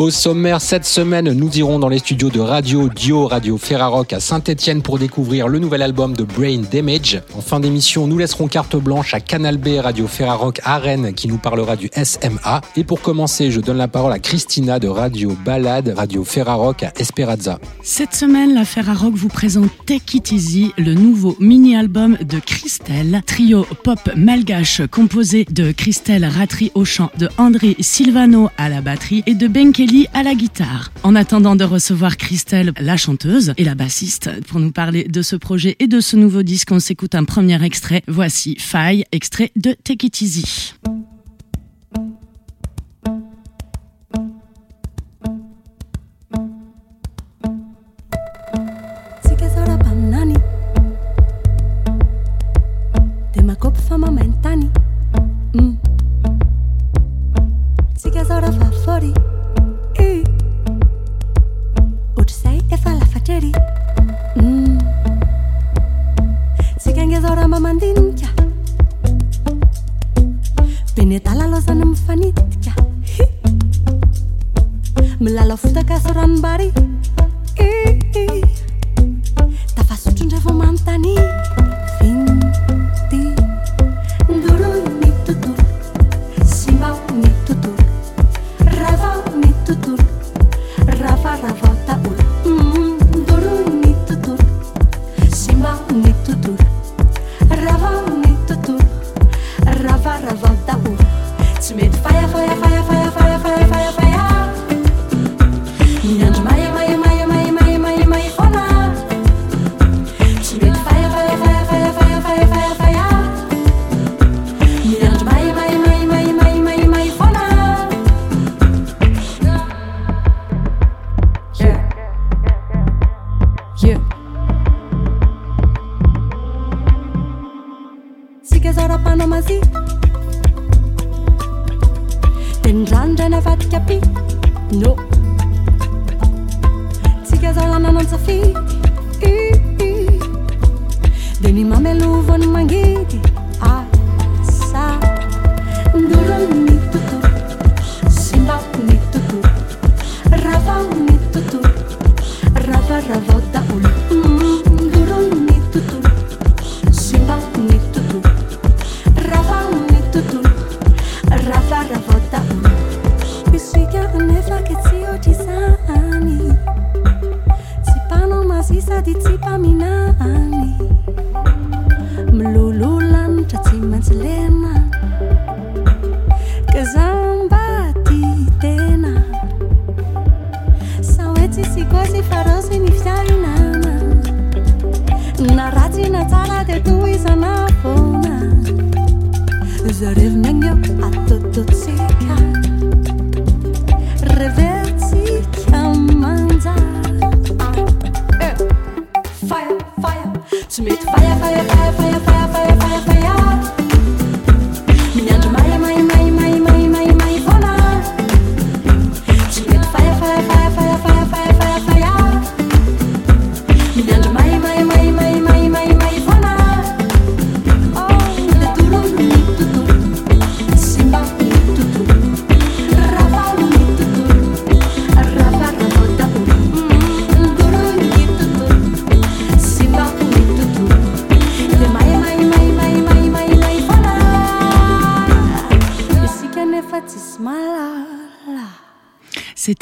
Au sommaire cette semaine, nous irons dans les studios de Radio Dio Radio Ferrarock à Saint-Etienne pour découvrir le nouvel album de Brain Damage. En fin d'émission, nous laisserons carte blanche à Canal B Radio Ferrarock à Rennes qui nous parlera du SMA. Et pour commencer, je donne la parole à Christina de Radio Balade Radio Ferrarock à Esperanza. Cette semaine, la Ferrarock vous présente Take It Easy, le nouveau mini-album de Christelle, trio pop malgache composé de Christelle Ratri au chant, de André Silvano à la batterie et de À la guitare. En attendant de recevoir Christelle, la chanteuse et la bassiste, pour nous parler de ce projet et de ce nouveau disque, on s'écoute un premier extrait. Voici Faille, extrait de Take It Easy.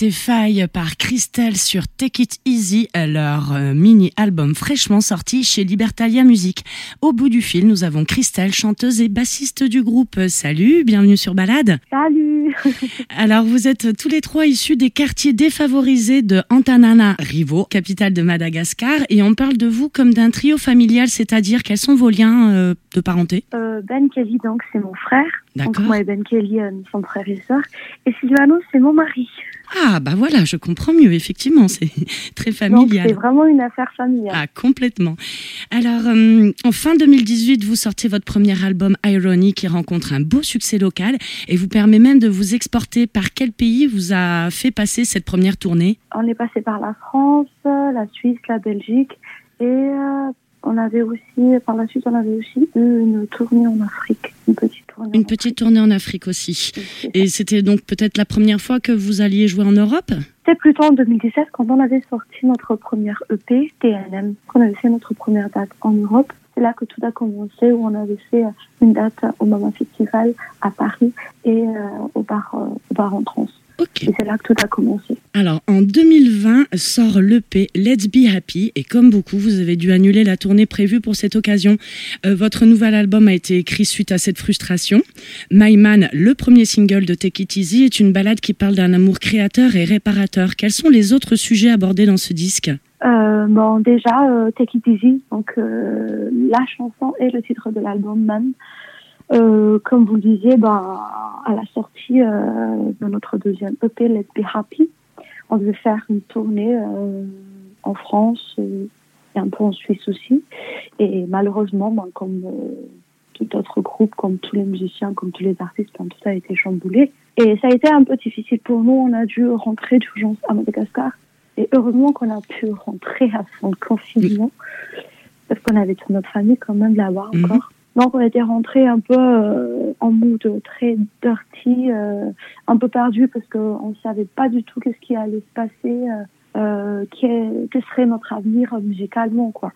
C'était Faille par Christelle sur Take It Easy, leur euh, mini-album fraîchement sorti chez Libertalia Music. Au bout du fil, nous avons Christelle, chanteuse et bassiste du groupe. Salut, bienvenue sur Balade. Salut. Alors, vous êtes tous les trois issus des quartiers défavorisés de Antananarivo, capitale de Madagascar, et on parle de vous comme d'un trio familial, c'est-à-dire quels sont vos liens euh, de parenté? Euh, Ben Kelly, donc, c'est mon frère. D'accord. Donc, moi et Ben Kelly, nous sommes frères et sœurs. Et Silvano, c'est mon mari. Ah, bah voilà, je comprends mieux, effectivement, c'est très familial. C'est vraiment une affaire familiale. Ah, complètement. Alors, euh, en fin 2018, vous sortez votre premier album Irony qui rencontre un beau succès local et vous permet même de vous exporter. Par quel pays vous a fait passer cette première tournée? On est passé par la France, la Suisse, la Belgique et euh, on avait aussi, par la suite, on avait aussi eu une tournée en Afrique, une petite tournée. Une petite tournée en Afrique aussi. Et c'était donc peut-être la première fois que vous alliez jouer en Europe? C'était plutôt en 2017 quand on avait sorti notre première EP, TNM, qu'on avait fait notre première date en Europe. C'est là que tout a commencé, où on avait fait une date au Mama Festival à Paris et euh, au, bar, euh, au bar en Et c'est là que tout a commencé. Alors, en 2020 sort l'EP Let's Be Happy. Et comme beaucoup, vous avez dû annuler la tournée prévue pour cette occasion. Euh, votre nouvel album a été écrit suite à cette frustration. My Man, le premier single de Take It Easy, est une balade qui parle d'un amour créateur et réparateur. Quels sont les autres sujets abordés dans ce disque? Euh, bon, déjà, euh, Take It Easy, donc la chanson et le titre de l'album Man. Euh, comme vous le disiez, ben, à la sortie euh, de notre deuxième EP, Let's Be Happy, on devait faire une tournée euh, en France et un peu en Suisse aussi. Et malheureusement, ben, comme tout autre groupe, comme tous les musiciens, comme tous les artistes, ben, tout ça a été chamboulé. Et ça a été un peu difficile pour nous. On a dû rentrer d'urgence à Madagascar. Et heureusement qu'on a pu rentrer à son confinement, parce qu'on avait toute notre famille quand même là-bas mhm. encore. Donc on était rentré un peu euh, en mood très dirty, euh, un peu perdu parce qu'on ne savait pas du tout qu'est-ce qui allait se passer, euh, que serait notre avenir musicalement, quoi.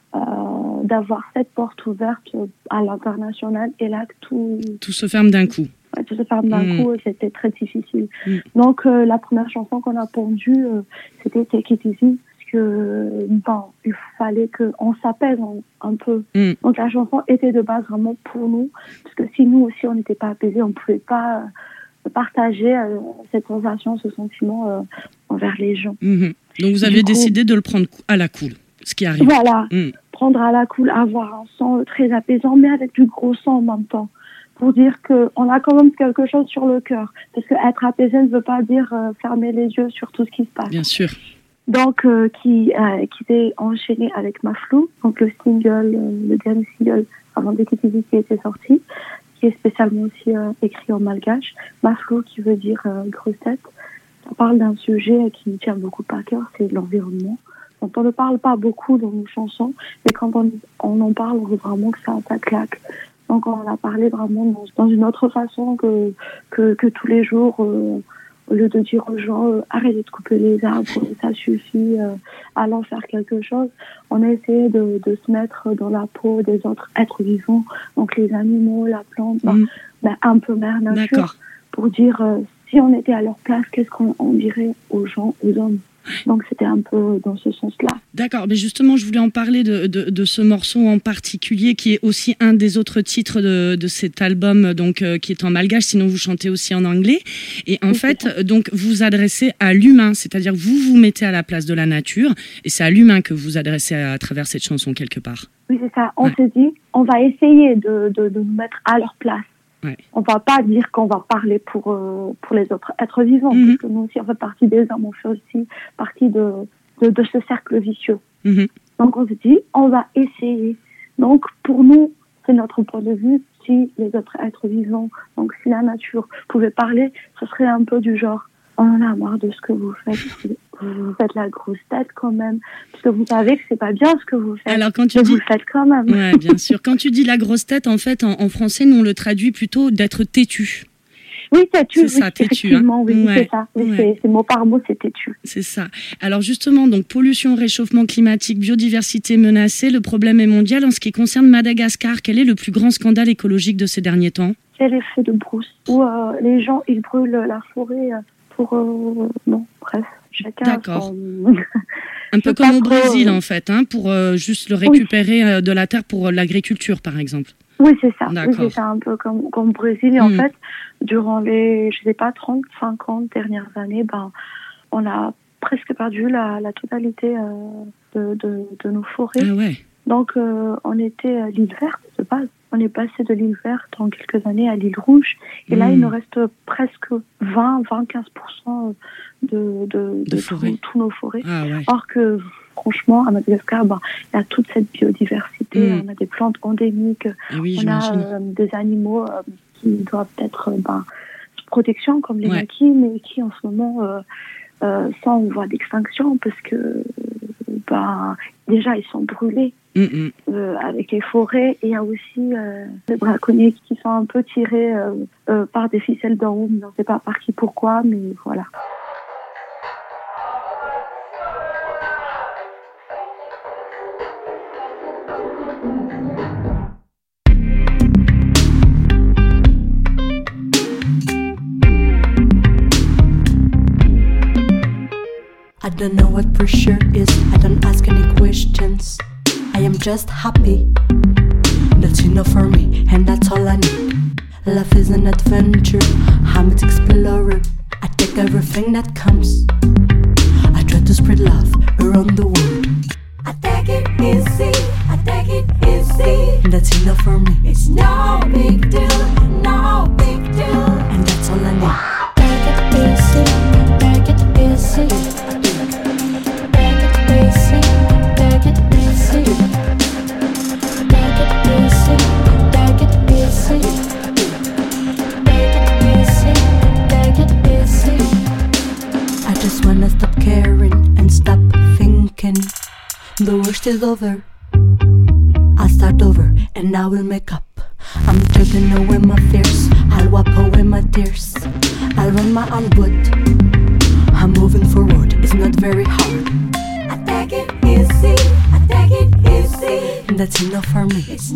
D'avoir cette porte ouverte à l'international et là tout... Tout se ferme d'un coup. tout se ferme d'un mm. coup, c'était très difficile. Mm. Donc la première chanson qu'on a pondue, c'était Take It Easy que il fallait qu'on s'apaise un, peu. Mm. Donc la chanson était de base vraiment pour nous, parce que si nous aussi on n'était pas apaisés, on ne pouvait pas euh, partager euh, cette sensation, ce sentiment euh, envers les gens. Mm-hmm. Donc vous avez décidé de le prendre à la cool, ce qui arrive. Voilà, mm. prendre à la cool, avoir un son très apaisant, mais avec du gros son en même temps pour dire qu'on a quand même quelque chose sur le cœur. Parce que être apaisé ne veut pas dire fermer les yeux sur tout ce qui se passe. Bien sûr donc euh, qui euh, qui s'est enchaîné avec Maflou, donc le single, euh, le dernier single avant de quitter qui était sorti, qui est spécialement aussi écrit en malgache. Maflou qui veut dire grosse tête. On parle d'un sujet qui nous tient beaucoup à cœur, c'est l'environnement. Donc on ne parle pas beaucoup dans nos chansons, mais quand on, on en parle, on veut vraiment que ça, ça claque. Donc on en a parlé vraiment dans, dans une autre façon que, que, que tous les jours au lieu de dire aux gens euh, arrêtez de couper les arbres, ça suffit, euh, allons faire quelque chose, on a essayé de, de, se mettre dans la peau des autres êtres vivants, donc les animaux, la plante, mm. ben, un peu mère nature, pour dire euh, si on était à leur place, qu'est-ce qu'on dirait aux gens, aux hommes? Donc c'était un peu dans ce sens-là. D'accord, mais justement, je voulais en parler de, de, ce morceau en particulier, qui est aussi un des autres titres de, de cet album, donc euh, qui est en malgache. Sinon, vous chantez aussi en anglais. Et en fait, donc vous adressez à l'humain, c'est-à-dire vous vous mettez à la place de la nature, et c'est à l'humain que vous adressez à, travers cette chanson quelque part. Oui, c'est ça. On s'est dit, on va essayer de, de, nous mettre à leur place. Ouais. On va pas dire qu'on va parler pour euh, pour les autres êtres vivants, mhm. parce que nous aussi on fait partie des hommes, on fait aussi partie de de, de ce cercle vicieux. Mhm. Donc on se dit, on va essayer. Donc pour nous, c'est notre point de vue. Si les autres êtres vivants, donc si la nature pouvait parler, ce serait un peu du genre, on en a marre de ce que vous faites vous faites la grosse tête quand même, parce que vous savez que c'est pas bien ce que vous faites. Alors quand tu dis, vous le faites quand même. Ouais, bien sûr. Quand tu dis la grosse tête, en fait, en, français, nous on le traduit plutôt d'être têtu. Oui, têtu. C'est ça, têtu. Hein. Oui, c'est ça. C'est mot par mot, c'est têtu. C'est ça. Alors justement, donc pollution, réchauffement climatique, biodiversité menacée, le problème est mondial. En ce qui concerne Madagascar, quel est le plus grand scandale écologique de ces derniers temps? C'est l'effet de brousse, où euh, les gens ils brûlent la forêt euh, pour euh, bon, bref. D'accord. Un peu comme au Brésil, en fait, hein, pour euh, juste le récupérer euh, de la terre pour euh, l'agriculture, par exemple. Oui, c'est ça. c'est ça, un peu comme, comme au Brésil. Et en hmm. fait, durant les, je sais pas, 30, 50 dernières années, ben, on a presque perdu la, la totalité de, de, de, nos forêts. Ah ouais. Donc, on était l'île verte de base. On est passé de l'île verte en quelques années à l'île rouge. Et là, il nous reste presque 20-25% de, de, de, tous nos forêts. Ah, Or que franchement, à Madagascar, ben, il y a toute cette biodiversité. On a des plantes endémiques, ah oui, on a des animaux qui doivent être ben, sous protection, comme les maquis, mais qui en ce moment euh, sont en voie d'extinction parce que ben, déjà ils sont brûlés mm, mm. Euh, avec les forêts et il y a aussi euh, les braconniers qui sont un peu tirés euh, par des ficelles d'en haut, on ne sait pas par qui, pourquoi, mais voilà. I don't know what pressure is, I don't ask any questions. I am just happy. That's enough for me, and that's all I need. Life is an adventure, I'm an explorer. I take everything that comes. I try to spread love around the world. I take it easy, I take it easy. That's enough for me. It's no big deal, no big deal. And that's all I need. Is over. I'll start over and I will make up. I'm taking away my fears. I'll wipe away my tears. I'll run my own boat. I'm moving forward. It's not very hard. I take it easy. I take it easy. That's enough for me. It's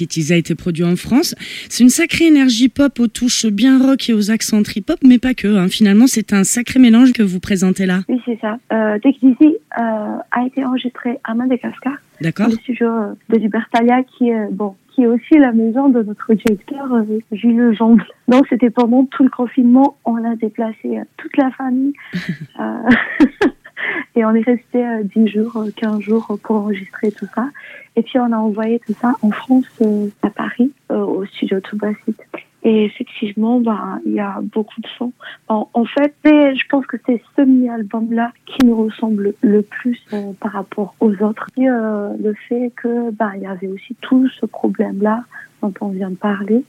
It a été produit en France. C'est une sacrée énergie pop aux touches bien rock et aux accents trip-hop, mais pas que. Hein. Finalement, c'est un sacré mélange que vous présentez là. Oui, c'est ça. Euh, euh, a été enregistré à Madagascar. D'accord. Le studio euh, de Libertalia, qui est, bon, qui est aussi la maison de notre directeur, euh, Gilles Jean. Donc, c'était pendant tout le confinement. On a déplacé euh, toute la famille. Et on est resté 10 jours, 15 jours pour enregistrer tout ça. Et puis on a envoyé tout ça en France, euh, à Paris, euh, au studio Toubasit. Et effectivement, bah, il y a beaucoup de sons. En, fait, je pense que c'est ce mini-album-là qui nous ressemble le plus euh, par rapport aux autres. Et, le fait que bah, il y avait aussi tout ce problème-là dont on vient de parler.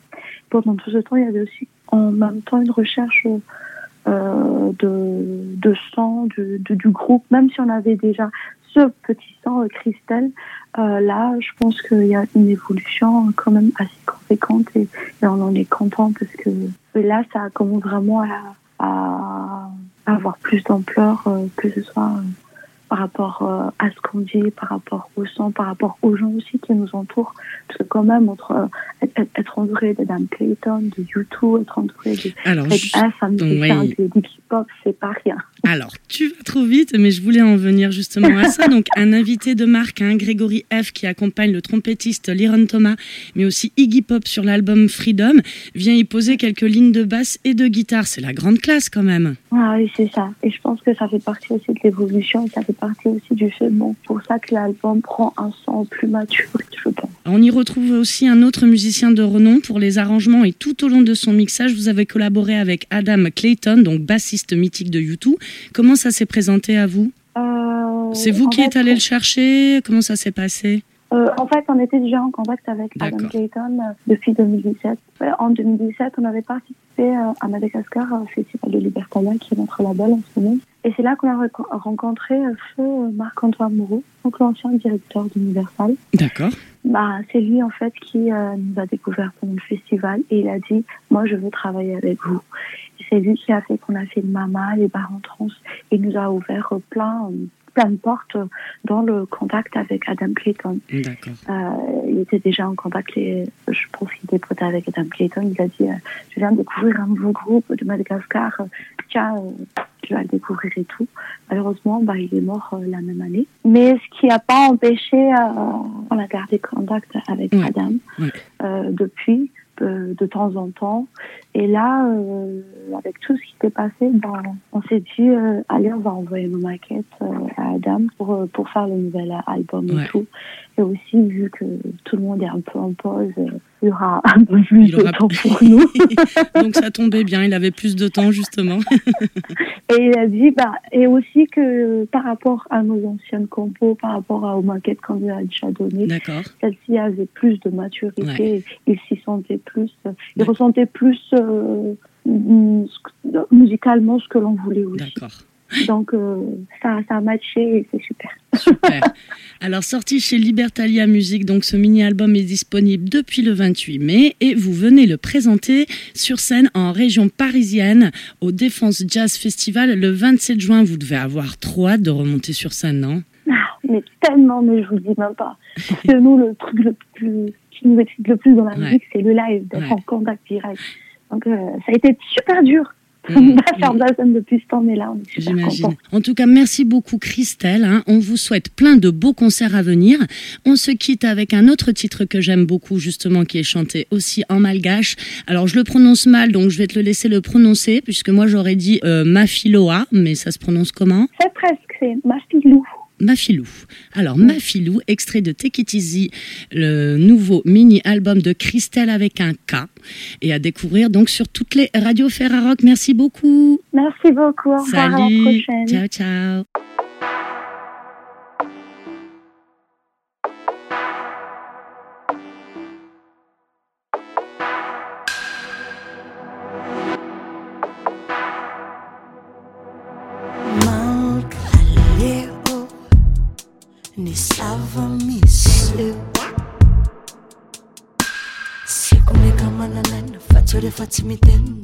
Pendant tout ce temps, il y avait aussi en même temps une recherche de, de son du, du, groupe, même si on avait déjà ce petit sang cristal, euh, là, je pense qu'il y a une évolution quand même assez conséquente et, on en est content parce que là, ça commence vraiment à, à avoir plus d'ampleur, euh, que ce soit par rapport euh, à ce qu'on dit, par rapport au son, par rapport aux gens aussi qui nous entourent. Parce que quand même, entre, euh, être, entouré de Dan Clayton, de YouTube, être entouré de Alors, F, de hip-hop, c'est pas rien. Alors, tu vas trop vite, mais je voulais en venir justement à ça. Donc, un invité de marque, hein, Grégory F, qui accompagne le trompettiste Liron Thomas, mais aussi Iggy Pop sur l'album Freedom, vient y poser quelques lignes de basse et de guitare. C'est la grande classe quand même. Ah oui, c'est ça. Et je pense que ça fait partie aussi de l'évolution, ça fait partie aussi du fait. Bon, pour ça que l'album prend un son plus mature, je pense. On y retrouve aussi un autre musicien de renom pour les arrangements et tout au long de son mixage, vous avez collaboré avec Adam Clayton, donc bassiste mythique de U2. Comment ça s'est présenté à vous? Euh, C'est vous qui êtes allé le chercher? Comment ça s'est passé? Euh, en fait, on était déjà en contact avec Adam Clayton euh, depuis 2017. en 2017, on avait participé à Madagascar au Festival de Libertalia, qui est notre label en ce moment. Et c'est là qu'on a rencontré feu Marc-Antoine Moreau, donc l'ancien directeur d'Universal. D'accord. Bah, c'est lui en fait qui nous a découvert pendant le festival et il a dit moi je veux travailler avec vous c'est lui qui a fait qu'on a fait le Mama, les bars en trans, et nous a ouvert plein, plein de portes dans le contact avec Adam Clayton. Euh, il était déjà en contact, je pense qu'il était avec Adam Clayton. Il a dit, euh, je viens de découvrir un nouveau groupe de Madagascar, tiens, euh, tu vas le découvrir et tout. Malheureusement, bah, il est mort la même année. Mais ce qui n'a pas empêché, on a gardé contact avec Adam depuis de temps en temps. Et là, euh, avec tout ce qui s'est passé, ben, on s'est dit, euh, allez, on va envoyer nos maquettes euh, à Adam pour, pour faire le nouvel album et tout. Et aussi, vu que tout le monde est un peu en pause, il y aura un peu plus de temps pour nous. Donc ça tombait bien, il avait plus de temps justement. et il a dit, bah, et aussi que par rapport à nos anciennes compos, par rapport aux maquettes qu'on lui a déjà données, celle-ci avait plus de maturité, il s'y sentait plus, il ressentait plus euh, musicalement ce que l'on voulait aussi. Donc euh, ça, ça a matché et c'est super. Super. Alors sorti chez Libertalia Music, donc ce mini-album est disponible depuis le 28 mai et vous venez le présenter sur scène en région parisienne au Défense Jazz Festival le 27 juin. Vous devez avoir trop hâte de remonter sur scène, non? Ah, Mais tellement, mais je vous dis même pas. C'est nous le truc le plus qui nous excite le plus dans la musique, c'est le live, d'être en contact direct. Donc euh, ça a été super dur. Mmh, va faire de la scène depuis ce temps, mais là, on est super J'imagine. En tout cas, merci beaucoup, Christelle. Hein. On vous souhaite plein de beaux concerts à venir. On se quitte avec un autre titre que j'aime beaucoup, justement, qui est chanté aussi en malgache. Alors, je le prononce mal, donc je vais te le laisser le prononcer, puisque moi, j'aurais dit euh, Mafiloa, mais ça se prononce comment? C'est presque, c'est Mafilou. Mafilou. Alors, Mafilou, extrait de Take It Easy, le nouveau mini-album de Christelle avec un K, et à découvrir donc sur toutes les radios Ferrarock. Merci beaucoup. Merci beaucoup. Au revoir Salut. à la prochaine. Ciao, ciao. ny zavamisy. Syako meka mananaina fa tsyo rehefa tsy mitenina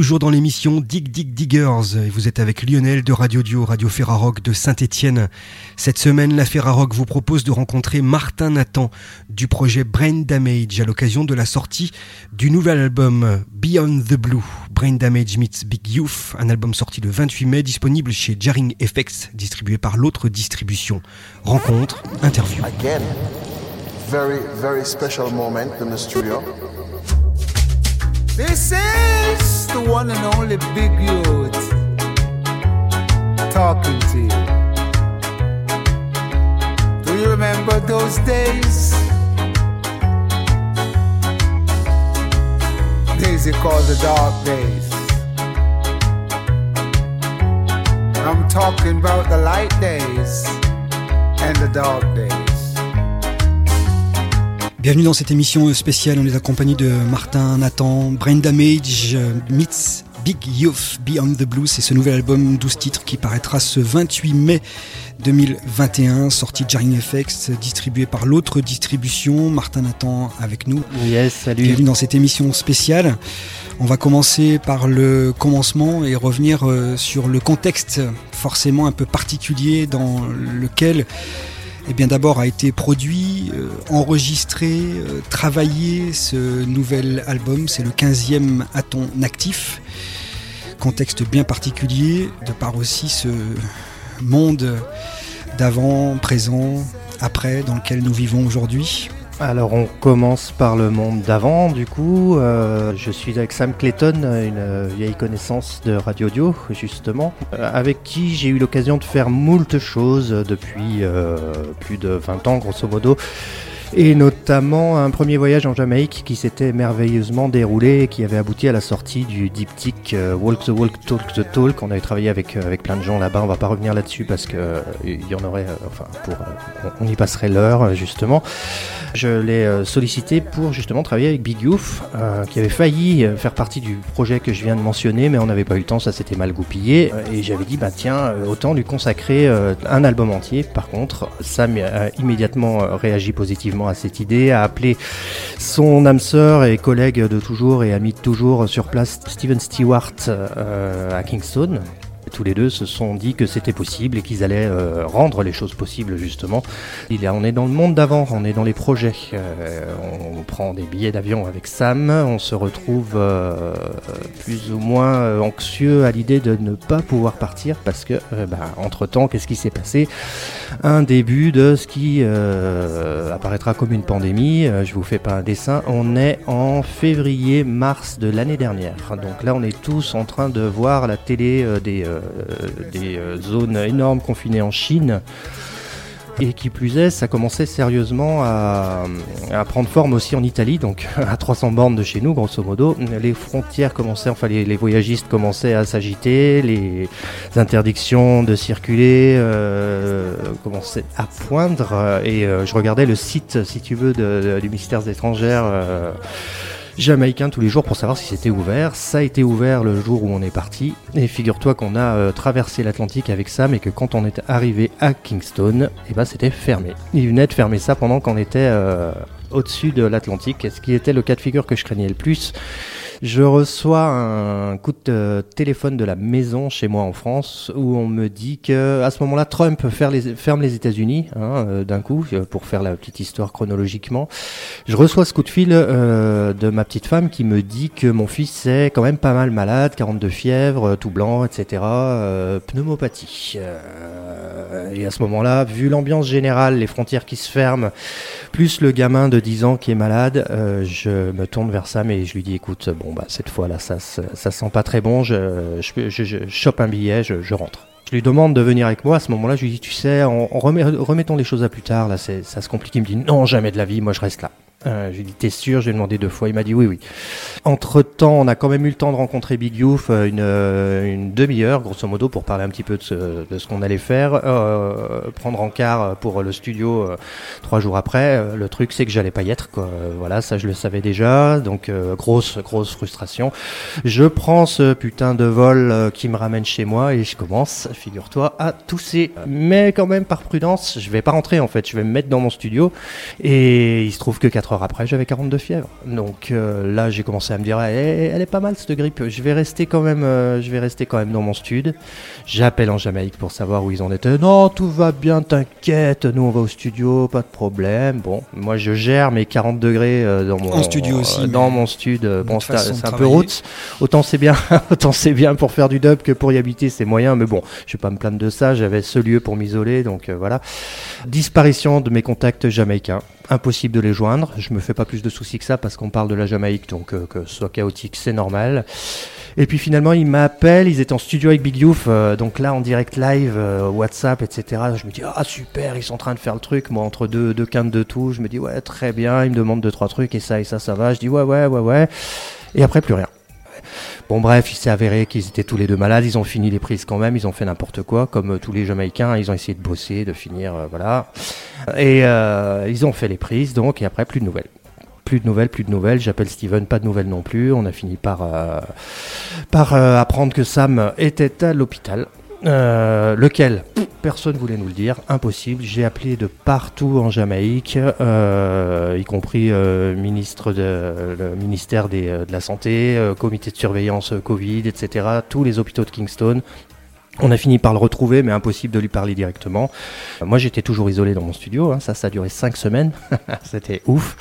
toujours dans l'émission Dig Dig Diggers et vous êtes avec Lionel de Radio Dio, Radio Ferrarock de Saint-Étienne. Cette semaine, la Ferrarock vous propose de rencontrer Martin Nathan du projet Brain Damage à l'occasion de la sortie du nouvel album Beyond the Blue. Brain Damage meets Big Youth, un album sorti le 28 mai disponible chez Jarring FX, distribué par l'autre distribution. Rencontre, interview. Very, very special moment studio. This is the one and only Big Youth talking to you. Do you remember those days? Days you call the dark days. I'm talking about the light days and the dark days. Bienvenue dans cette émission spéciale. On est accompagné de Martin Nathan, Brain Damage, euh, meets Big Youth Beyond the Blue. C'est ce nouvel album 12 titres qui paraîtra ce 28 mai 2021, sorti de Jarring FX, distribué par l'autre distribution. Martin Nathan avec nous. Yes, salut. Bienvenue dans cette émission spéciale. On va commencer par le commencement et revenir euh, sur le contexte forcément un peu particulier dans lequel eh bien d'abord a été produit, euh, enregistré, euh, travaillé ce nouvel album. C'est le 15e à ton actif. Contexte bien particulier, de par aussi ce monde d'avant, présent, après, dans lequel nous vivons aujourd'hui. Alors on commence par le monde d'avant du coup. Euh, je suis avec Sam Clayton, une vieille connaissance de Radio Audio justement, euh, avec qui j'ai eu l'occasion de faire moult choses depuis euh, plus de 20 ans grosso modo. Et notamment un premier voyage en Jamaïque qui s'était merveilleusement déroulé et qui avait abouti à la sortie du diptyque euh, Walk the Walk, Talk the Talk. On avait travaillé avec, euh, avec plein de gens là-bas, on va pas revenir là-dessus parce que euh, y en aurait, enfin, pour, on y passerait l'heure justement. Je l'ai sollicité pour justement travailler avec Big euh, qui avait failli faire partie du projet que je viens de mentionner, mais on n'avait pas eu le temps, ça s'était mal goupillé. Et j'avais dit, bah tiens, autant lui consacrer un album entier. Par contre, Sam a immédiatement réagi positivement à cette idée, a appelé son âme sœur et collègue de toujours et ami de toujours sur place, Steven Stewart, euh, à Kingston. Tous les deux se sont dit que c'était possible et qu'ils allaient euh, rendre les choses possibles justement. Il est, on est dans le monde d'avant, on est dans les projets. Euh, on, prend des billets d'avion avec Sam, on se retrouve euh, plus ou moins anxieux à l'idée de ne pas pouvoir partir parce que, bah, entre temps, qu'est-ce qui s'est passé? Un début de ce qui apparaîtra comme une pandémie. Je vous fais pas un dessin. On est en février-mars de l'année dernière. Donc là, on est tous en train de voir la télé des, des euh, zones énormes confinées en Chine. Et qui plus est, ça commençait sérieusement à, prendre forme aussi en Italie, donc à 300 bornes de chez nous, grosso modo. Les frontières commençaient, enfin les, les voyagistes commençaient à s'agiter, les interdictions de circuler euh, commençaient à poindre. euh, Et euh, je regardais le site, si tu veux, du ministère des étrangères. euh, jamaïcain tous les jours pour savoir si c'était ouvert. Ça a été ouvert le jour où on est parti. Et figure-toi qu'on a euh, traversé l'Atlantique avec Sam et que quand on est arrivé à Kingston, eh ben c'était fermé. Ils venaient de fermer ça pendant qu'on était euh, au-dessus de l'Atlantique. Et Ce qui était le cas de figure que je craignais le plus, Je reçois un coup de téléphone de la maison chez moi en France où on me dit que à ce moment-là Trump ferme les États-Unis hein, euh, d'un coup euh, pour faire la petite histoire chronologiquement. Je reçois ce coup de fil euh, de ma petite femme qui me dit que mon fils est quand même pas mal malade, 42 fièvres, tout blanc, etc. pneumopathie. Et à ce moment-là, vu l'ambiance générale, les frontières qui se ferment, plus le gamin de 10 ans qui est malade, je me tourne vers Sam et je lui dis écoute, bon bah cette fois là ça, ça, sent pas très bon, je, je, je, chope un billet, je, je rentre. Je lui demande de venir avec moi. À ce moment-là, je lui dis, tu sais, on, remettons les choses à plus tard. Là, ça se complique. Il me dit, non, jamais de la vie. Moi, je reste là. Euh, j'ai dit t'es sûr? J'ai demandé deux fois. Il m'a dit oui oui. Entre temps, on a quand même eu le temps de rencontrer Big Youth euh, une, euh, une demi-heure grosso modo pour parler un petit peu de ce, de ce qu'on allait faire, euh, prendre en quart pour le studio trois jours après. Le truc c'est que j'allais pas y être quoi. Voilà ça je le savais déjà donc grosse grosse frustration. Je prends ce putain de vol qui me ramène chez moi et je commence, figure-toi, à tousser. Mais quand même par prudence, je vais pas rentrer en fait. Je vais me mettre dans mon studio et il se trouve que quatre après, j'avais 42 fièvres. Donc euh, là, j'ai commencé à me dire, elle, est pas mal cette grippe. Je vais rester quand même, euh, je vais rester quand même dans mon stud. J'appelle en Jamaïque pour savoir où ils en étaient. Non, tout va bien, t'inquiète. Nous, on va au studio, pas de problème. Bon, moi, je gère mes 40 degrés euh, dans mon studio aussi. Dans mon stud. Bon, c'est un peu route. Autant c'est bien, autant c'est bien pour faire du dub que pour y habiter, c'est moyen. Mais bon, je vais pas me plaindre de ça. J'avais ce lieu pour m'isoler, donc voilà. Disparition de mes contacts jamaïcains impossible de les joindre. Je me fais pas plus de soucis que ça parce qu'on parle de la Jamaïque, donc euh, que ce soit chaotique, c'est normal. Et puis finalement, ils m'appellent, ils étaient en studio avec Big Youth, euh, donc là en direct live, euh, WhatsApp, etc. Je me dis, ah super, ils sont en train de faire le truc. Moi, entre deux, deux quintes de tout, je me dis, ouais, très bien, ils me demandent deux, trois trucs, et ça, et ça, ça va. Je dis, ouais, ouais, ouais, ouais. Et après, plus rien. Bon bref, il s'est avéré qu'ils étaient tous les deux malades, ils ont fini les prises quand même, ils ont fait n'importe quoi, comme euh, tous les Jamaïcains, ils ont essayé de bosser, de finir, voilà. Et euh, ils ont fait les prises, donc, et après plus de nouvelles. Plus de nouvelles, plus de nouvelles. J'appelle Steven, pas de nouvelles non plus. On a fini par, par apprendre que Sam était à l'hôpital. lequel? Personne voulait nous le dire, impossible. J'ai appelé de partout en Jamaïque, euh, y compris euh, ministre le ministère euh, de la Santé, comité de surveillance Covid, etc. Tous les hôpitaux de Kingston. On a fini par le retrouver, mais impossible de lui parler directement. Moi, j'étais toujours isolé dans mon studio. Hein. Ça, ça a duré cinq semaines. C'était ouf.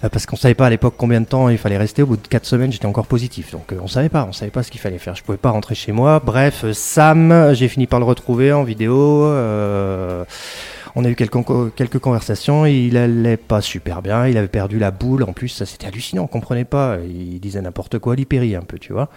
parce qu'on savait pas à l'époque combien de temps il fallait rester. Au bout de quatre semaines, j'étais encore positif. Donc, on savait pas. On savait pas ce qu'il fallait faire. Je pouvais pas rentrer chez moi. Bref, Sam, j'ai fini par le retrouver en vidéo. on a eu quelques, quelques conversations. Il allait pas super bien. Il avait perdu la boule. En plus, ça c'était hallucinant. On comprenait pas. Il disait n'importe quoi. Il périt un peu, tu vois.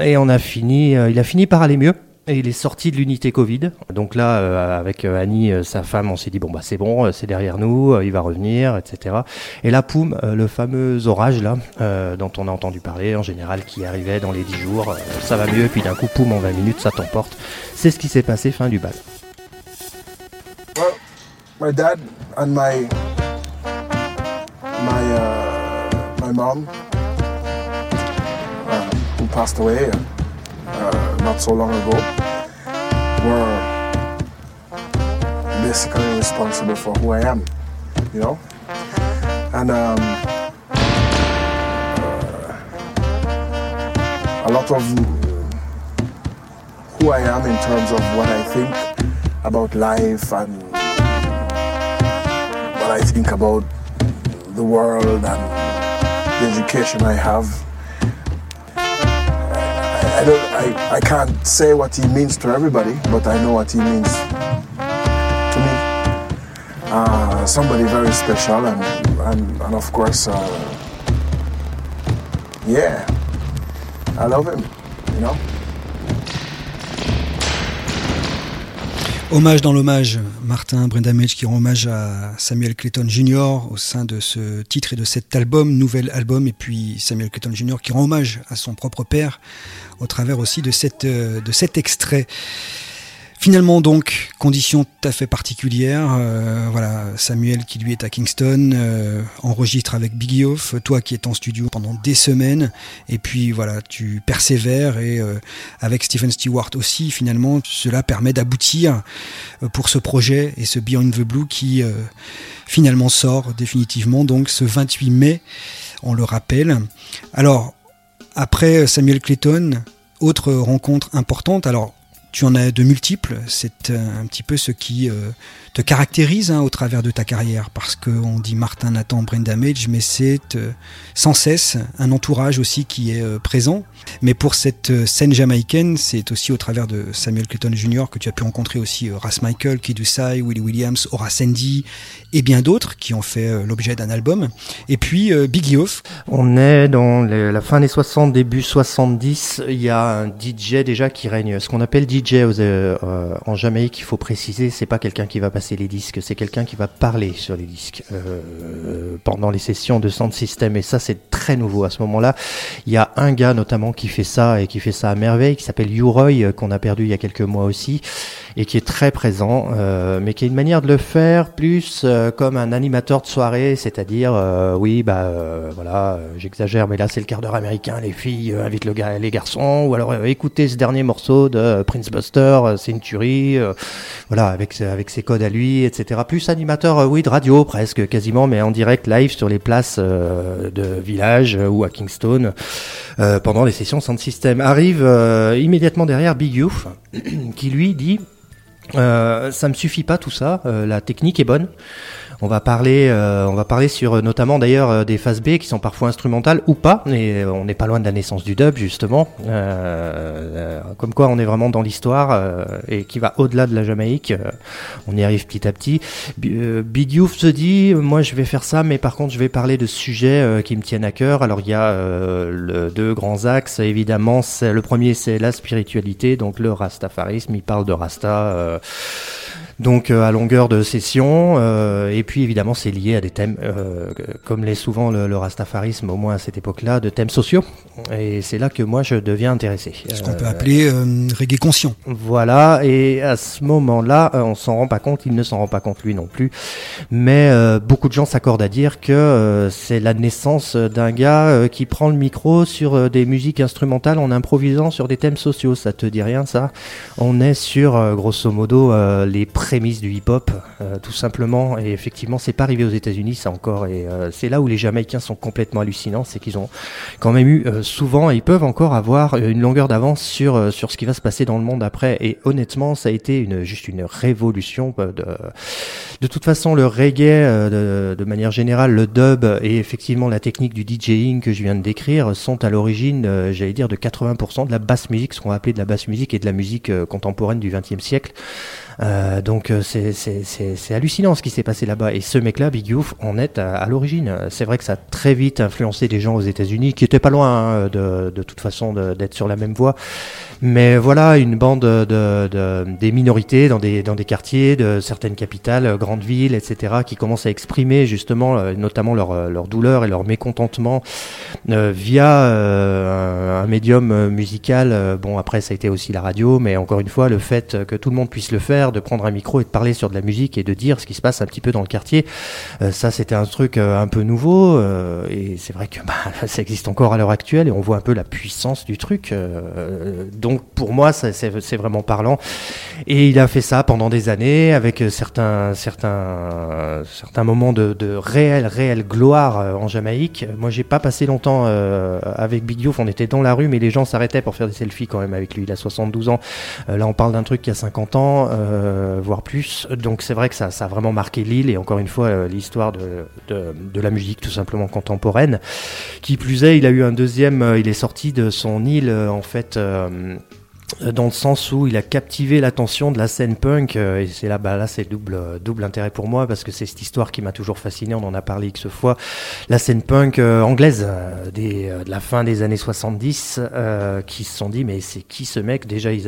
Et on a fini. il a fini par aller mieux. Et il est sorti de l'unité Covid. Donc là, euh, avec euh, Annie, euh, sa femme, on s'est dit bon bah c'est bon, c'est derrière nous, il va revenir, etc. Et là, poum, le fameux orage là, dont on a entendu parler en général, qui arrivait dans les 10 jours, ça va mieux, puis d'un coup, poum, en 20 minutes, ça t'emporte. C'est ce qui s'est passé fin du bal. Well, my dad and my uh, my mom uh, passed away. uh, not so long ago were basically responsible for who I am, you know? And um, uh, a lot of who I am in terms of what I think about life and what I think about the world and the education I have I don't I, I can't say what he means to everybody, but I know what he means to me. Uh, somebody very special and and, and of course uh, yeah I love him, you know. Hommage dans l'hommage, Martin Brendamage qui rend hommage à Samuel Clayton Jr. au sein de ce titre et de cet album, nouvel album, et puis Samuel Clayton Jr. qui rend hommage à son propre père au travers aussi de, euh, de cet extrait. Finalement donc, conditions tout à fait particulières. Euh, voilà, Samuel qui lui est à Kingston, euh, enregistre avec Biggie Off, toi qui es en studio pendant des semaines, et puis voilà, tu persévères et euh, avec Stephen Stewart aussi, finalement, cela permet d'aboutir pour ce projet et ce Beyond the Blue qui finalement sort définitivement donc ce 28 mai, on le rappelle. Alors, Après Samuel Clayton, autre rencontre importante. Alors, tu en as de multiples. C'est un petit peu ce qui te caractérise hein, au travers de ta carrière, parce qu'on dit Martin Nathan Brain Damage, mais c'est euh, sans cesse un entourage aussi qui est euh, présent. Mais pour cette euh, scène jamaïcaine, c'est aussi au travers de Samuel Clayton Jr. que tu as pu rencontrer aussi Ras Michael, Kid Sai, Willie Williams, Horace Sandy et bien d'autres qui ont fait l'objet d'un album. Et puis Biggie Off. On est dans la fin des 60, début 70. Il y a un DJ déjà qui règne. Ce qu'on appelle DJ en Jamaïque, il faut préciser, c'est pas quelqu'un qui va passer les disques, c'est quelqu'un qui va parler sur les disques euh, pendant les sessions de sound system et ça c'est très nouveau à ce moment-là. Il y a un gars notamment qui fait ça et qui fait ça à merveille, qui s'appelle Uroy euh, qu'on a perdu il y a quelques mois aussi et qui est très présent, euh, mais qui a une manière de le faire plus euh, comme un animateur de soirée, c'est-à-dire euh, oui bah voilà, j'exagère, mais là c'est le quart d'heure américain, les filles invitent le gars, les garçons, ou alors écoutez ce dernier morceau de Prince Buster, c'est une tuerie, voilà avec ses codes à lui, etc. Plus animateur, oui de radio presque quasiment, mais en direct live sur les places de village ou à Kingston pendant les sessions Sound System. Arrive immédiatement derrière Big Youth qui lui dit euh, ça me suffit pas tout ça. Euh, la technique est bonne. On va parler, euh, on va parler sur notamment d'ailleurs euh, des phases B qui sont parfois instrumentales ou pas. Et on n'est pas loin de la naissance du dub justement. comme quoi, on est vraiment dans l'histoire et qui va au-delà de la Jamaïque. on y arrive petit à petit. Big Youth se dit, moi je vais faire ça, mais par contre je vais parler de sujets qui me tiennent à cœur. Alors il y a le, deux grands axes évidemment. Le premier c'est la spiritualité, donc le rastafarisme. Il parle de rasta donc euh, à longueur de session. Euh, et puis évidemment, c'est lié à des thèmes, euh, comme l'est souvent le, rastafarisme, au moins à cette époque-là, de thèmes sociaux. Et c'est là que moi je deviens intéressé. Ce qu'on peut appeler reggae conscient. Voilà, et à ce moment-là, on s'en rend pas compte, il ne s'en rend pas compte lui non plus. Mais beaucoup de gens s'accordent à dire que c'est la naissance d'un gars qui prend le micro sur des musiques instrumentales en improvisant sur des thèmes sociaux. Ça te dit rien ça? On est sur, grosso modo, les prémisse du hip-hop, euh, tout simplement. Et effectivement, c'est pas arrivé aux États-Unis, ça encore. Et euh, c'est là où les Jamaïcains sont complètement hallucinants, c'est qu'ils ont quand même eu euh, souvent, et ils peuvent encore avoir une longueur d'avance sur sur ce qui va se passer dans le monde après. Et honnêtement, ça a été une juste une révolution. De, de toute façon, le reggae, de, de, manière générale, le dub et effectivement la technique du DJing que je viens de décrire sont à l'origine, j'allais dire, de 80% de la basse musique, ce qu'on va appeler de la basse musique et de la musique contemporaine du XXe siècle. Euh, donc euh, c'est hallucinant ce qui s'est passé là-bas. Et ce mec-là, Big Youth, en est à, l'origine. C'est vrai que ça a très vite influencé des gens aux États-Unis qui étaient pas loin hein, de, de toute façon d'être sur la même voie. Mais voilà, une bande de, de, des minorités dans des, dans quartiers, de certaines capitales, euh, grandes villes, etc., qui commencent à exprimer justement, euh, notamment leur, euh, leur douleur et leur mécontentement via un, médium musical. bon, après, ça a été aussi la radio, mais encore une fois, le fait que tout le monde puisse le faire, de prendre un micro et de parler sur de la musique et de dire ce qui se passe un petit peu dans le quartier, ça, c'était un truc un peu nouveau. et c'est vrai que bah, ça existe encore à l'heure actuelle et on voit un peu la puissance du truc. donc, pour moi, c'est vraiment parlant. Et il a fait ça pendant des années avec certains, certains, certains moments de, réelle, réelle gloire euh, en Jamaïque. Moi, j'ai pas passé longtemps euh, avec Big Youth. On était dans la rue, mais les gens s'arrêtaient pour faire des selfies quand même avec lui. Il a 72 ans. Euh, là, on parle d'un truc qui a 50 ans, voire plus. Donc c'est vrai que ça, a vraiment marqué l'île et encore une fois l'histoire de, la musique tout simplement contemporaine. Qui plus est, il a eu un deuxième. il est sorti de son île en fait euh, dans le sens où il a captivé l'attention de la scène punk euh, et c'est là bah là c'est double double intérêt pour moi parce que c'est cette histoire qui m'a toujours fasciné on en a parlé X fois. La scène punk euh, anglaise des, de la fin des années 70 qui se sont dit mais c'est qui ce mec? Déjà ils,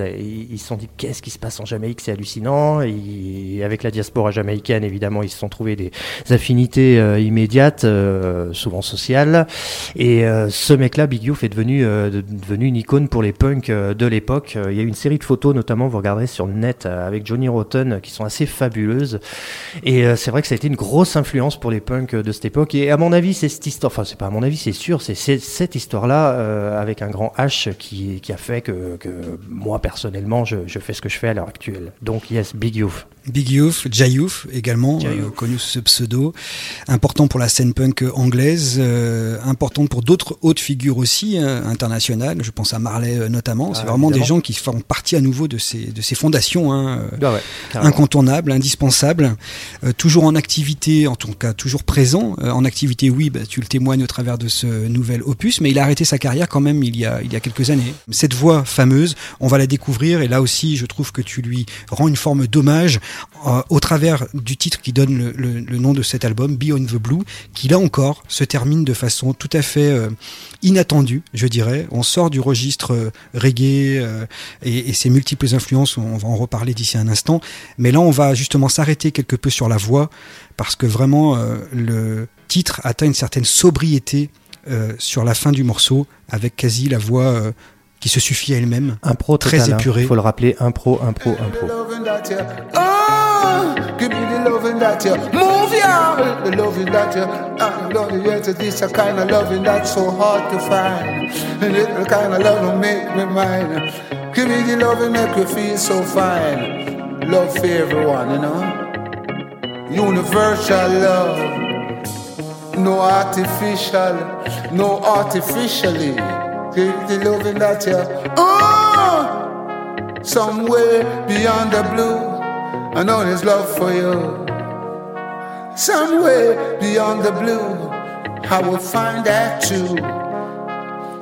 ils, se sont dit qu'est-ce qui se passe en Jamaïque? C'est hallucinant. Et avec la diaspora jamaïcaine évidemment ils se sont trouvés des affinités immédiates souvent sociales. Et ce mec là Big Youth est devenu devenu une icône pour les punks de l'époque l'époque. Il y a une série de photos, notamment, vous regarderez sur le net, avec Johnny Rotten, qui sont assez fabuleuses. Et c'est vrai que ça a été une grosse influence pour les punks de cette époque. Et à mon avis, c'est cette histoire, enfin, c'est pas à mon avis, c'est sûr, c'est cette histoire-là, avec un grand H, qui, qui a fait que, que moi, personnellement, je, je, fais ce que je fais à l'heure actuelle. Donc, yes, Big Youth. Big Youth, Jayouf également, euh, connu sous ce pseudo, important pour la scène punk anglaise, euh, important pour d'autres hautes figures aussi euh, internationales. Je pense à Marley euh, notamment. Ah, c'est vraiment des gens qui font partie à nouveau de ces de ces fondations hein, ah ouais, incontournables, indispensables, toujours en activité, en tout cas toujours présent en activité. Oui, bah, tu le témoignes au travers de ce nouvel opus, mais il a arrêté sa carrière quand même il y a il y a quelques années. Cette voix fameuse, on va la découvrir et là aussi, je trouve que tu lui rends une forme d'hommage euh, au travers du titre qui donne le, le, le, nom de cet album, Beyond the Blue, qui là encore se termine de façon tout à fait euh, inattendue, je dirais. On sort du registre euh, reggae euh, et, et, ses multiples influences, on va en reparler d'ici un instant, mais là on va justement s'arrêter quelque peu sur la voix, parce que vraiment le titre atteint une certaine sobriété sur la fin du morceau, avec quasi la voix qui se suffit à elle-même. Un pro très total, épuré. Il faut le rappeler, un pro, un loving that you move, yeah. The loving that you, I ah, love you. Yet this a kind of loving that's so hard to find, and it's the kind of love that make me mine. Give me the loving make you feel so fine. Love for everyone, you know. Universal love, no artificial, no artificially. Give the loving that you, oh, somewhere beyond the blue. I know there's love for you. Somewhere beyond the blue, I will find that too.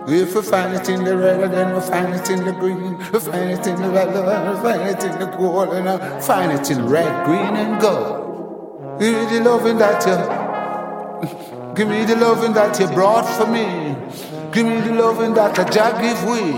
If we find it in the red, then we'll find it in the green. We'll find it in the red, we'll find it in the gold, and I'll find it in red, green, and gold. Give me the loving that you, give me the loving that you brought for me. Give me the loving that I just give we.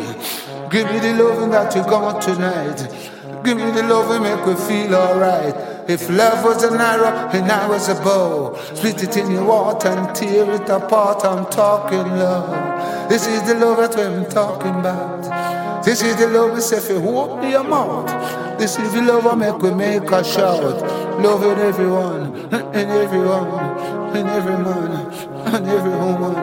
Give me the loving that you got tonight. Give me the love and make me feel alright. If love was an arrow and I was a bow, split it in your water and tear it apart. I'm talking love. This is the love that I'm talking about. This is the love that if you open your mouth. This is the love I make we make a shout. Loving everyone and everyone and every man and every woman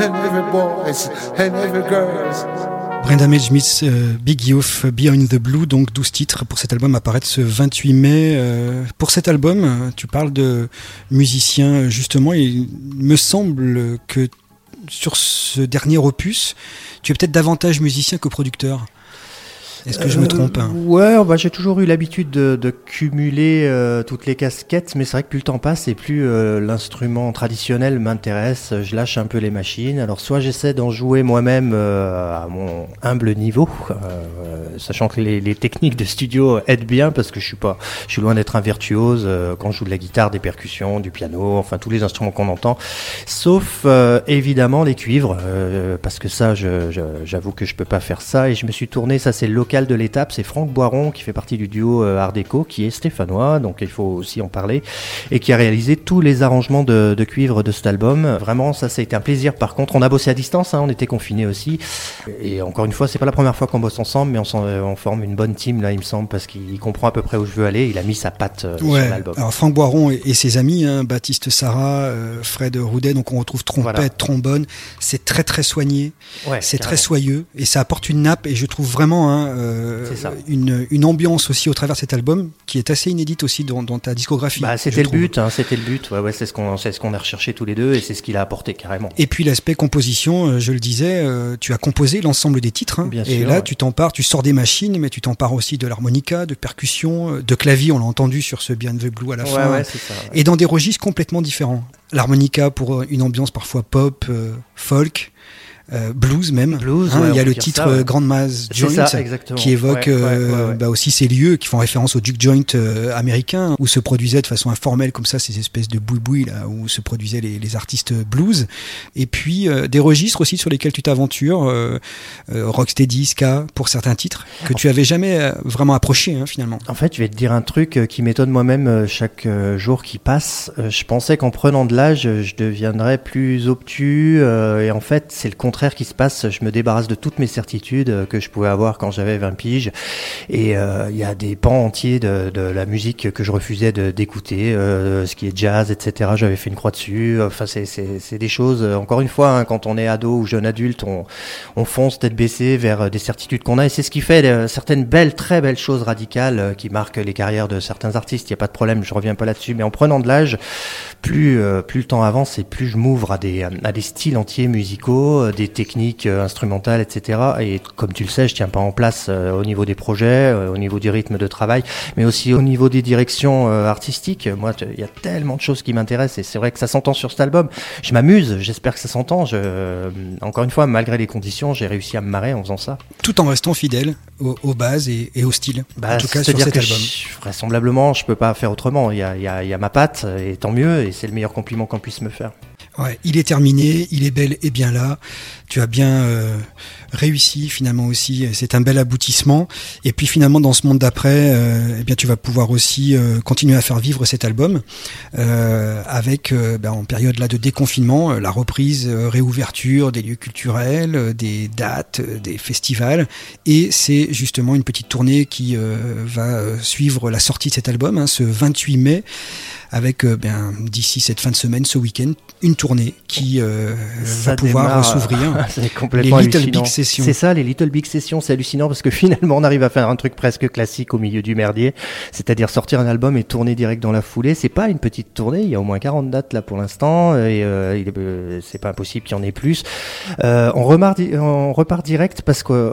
and every boys and every girls. Brenda Mae Smith, euh, Big Youth, Beyond the Blue, donc 12 titres pour cet album apparaître ce 28 mai. Euh, pour cet album, tu parles de musiciens, justement, il me semble que sur ce dernier opus, tu es peut-être davantage musicien que producteur. Est-ce que je me trompe hein Ouais, bah, j'ai toujours eu l'habitude de, de, cumuler euh, toutes les casquettes, mais c'est vrai que plus le temps passe et plus euh, l'instrument traditionnel m'intéresse, je lâche un peu les machines. Alors soit j'essaie d'en jouer moi-même euh, à mon humble niveau, sachant que les, les, techniques de studio aident bien parce que je suis pas, je suis loin d'être un virtuose quand je joue de la guitare, des percussions, du piano, enfin tous les instruments qu'on entend, sauf évidemment les cuivres, parce que ça, j'avoue je, que je peux pas faire ça et je me suis tourné, ça c'est local de l'étape, c'est Franck Boiron qui fait partie du duo Art Deco, qui est stéphanois, donc il faut aussi en parler, et qui a réalisé tous les arrangements de, de cuivre de cet album. Vraiment, ça, ça a été un plaisir. Par contre, on a bossé à distance, hein, on était confinés aussi, et encore une fois, c'est pas la première fois qu'on bosse ensemble, mais on, on, forme une bonne team là, il me semble, parce qu'il comprend à peu près où je veux aller. Il a mis sa patte euh, ouais. sur l'album. Alors Franck Boiron et, et ses amis, hein, Baptiste Sarah, euh, Fred Roudet, donc on retrouve trompette, voilà. trombone. C'est très très soigné, ouais, c'est très soyeux, et ça apporte une nappe. Et je trouve vraiment hein, euh, une, une, ambiance aussi au travers de cet album qui est assez inédite aussi dans, dans ta discographie. Bah, c'était le but, hein, c'était le but. Ouais, ouais, c'est ce qu'on, ce qu'on a recherché tous les deux et c'est ce qu'il a apporté carrément. Et puis l'aspect composition, euh, je le disais, euh, tu as composé l'ensemble des titres. Hein, Bien et sûr, là, ouais. tu t'empares, tu sors des machines, mais tu t'empares aussi de l'harmonica, de percussion, de clavier. On l'a entendu sur ce Beyond the Blue à la fin. Ça, et dans des registres complètement différents. L'harmonica pour une ambiance parfois pop, euh, folk. Euh, blues même. Blues, hein, ouais, il y a le ça, titre ouais. Grand Joint ça, qui évoque ouais, euh, bah aussi ces lieux qui font référence au Duke Joint euh, américain où se produisaient de façon informelle comme ça ces espèces de boui-boui là où se produisaient les, les artistes blues et puis euh, des registres aussi sur lesquels tu t'aventures euh, rocksteady ska pour certains titres que tu avais jamais euh, vraiment approché hein, finalement. En fait, je vais te dire un truc qui m'étonne moi-même euh, chaque euh, jour qui passe. Je pensais qu'en prenant de l'âge, je deviendrais plus obtus et en fait, c'est le contraire contraire qui se passe. Je me débarrasse de toutes mes certitudes que je pouvais avoir quand j'avais 20 piges. Et il y a des pans entiers de, la musique que je refusais d'écouter, ce qui est jazz, etc. J'avais fait une croix dessus. Enfin, c'est des choses. Encore une fois, hein, quand on est ado ou jeune adulte, on, on fonce tête baissée vers des certitudes qu'on a. Et c'est ce qui fait certaines belles, très belles choses radicales qui marquent les carrières de certains artistes. Il n'y a pas de problème. Je reviens pas là-dessus. Mais en prenant de l'âge, plus le temps avance et plus je m'ouvre à des à des styles entiers musicaux, euh, des techniques euh, instrumentales, etc. Et comme tu le sais, je tiens pas en place euh, au niveau des projets, au niveau du rythme de travail, mais aussi au niveau des directions artistiques. Moi, il y a tellement de choses qui m'intéressent et c'est vrai que ça s'entend sur cet album. Je m'amuse, j'espère que ça s'entend. Je... Encore une fois, malgré les conditions, j'ai réussi à me marrer en faisant ça. Tout en restant fidèle aux, bases et, et, au style. Bah, en tout cas, sur cet album. vraisemblablement, je peux pas faire autrement. Il y a, y a ma patte et tant mieux. Et c'est le meilleur compliment qu'on puisse me faire. Ouais, il est terminé, il est bel et bien là. Tu as bien euh, réussi finalement aussi. C'est un bel aboutissement. Et puis finalement dans ce monde d'après, euh, eh bien tu vas pouvoir aussi euh, continuer à faire vivre cet album avec ben, en période là de déconfinement, la reprise, réouverture des lieux culturels, des dates, des festivals. Et c'est justement une petite tournée qui va suivre la sortie de cet album, hein, ce 28 mai avec euh, ben, d'ici cette fin de semaine, ce week-end, une tournée qui euh, va pouvoir s'ouvrir. les Little Big C'est ça, les Little Big Sessions, c'est hallucinant parce que finalement on arrive à faire un truc presque classique au milieu du merdier, c'est-à-dire sortir un album et tourner direct dans la foulée. C'est pas une petite tournée, il y a au moins 40 dates là pour l'instant et euh, euh, c'est pas impossible qu'il y en ait plus. Euh, on, repart, on repart direct parce que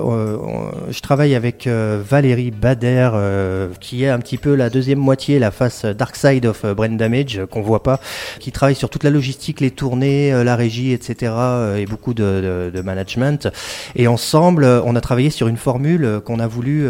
je travaille avec Valérie Bader qui est un petit peu la deuxième moitié, la face dark side of Brain Damage qu'on voit pas, qui travaille sur toute la logistique, les tournées, euh, la régie, etc. Euh, et beaucoup de, management. Et ensemble, euh, on a travaillé sur une formule qu'on a voulu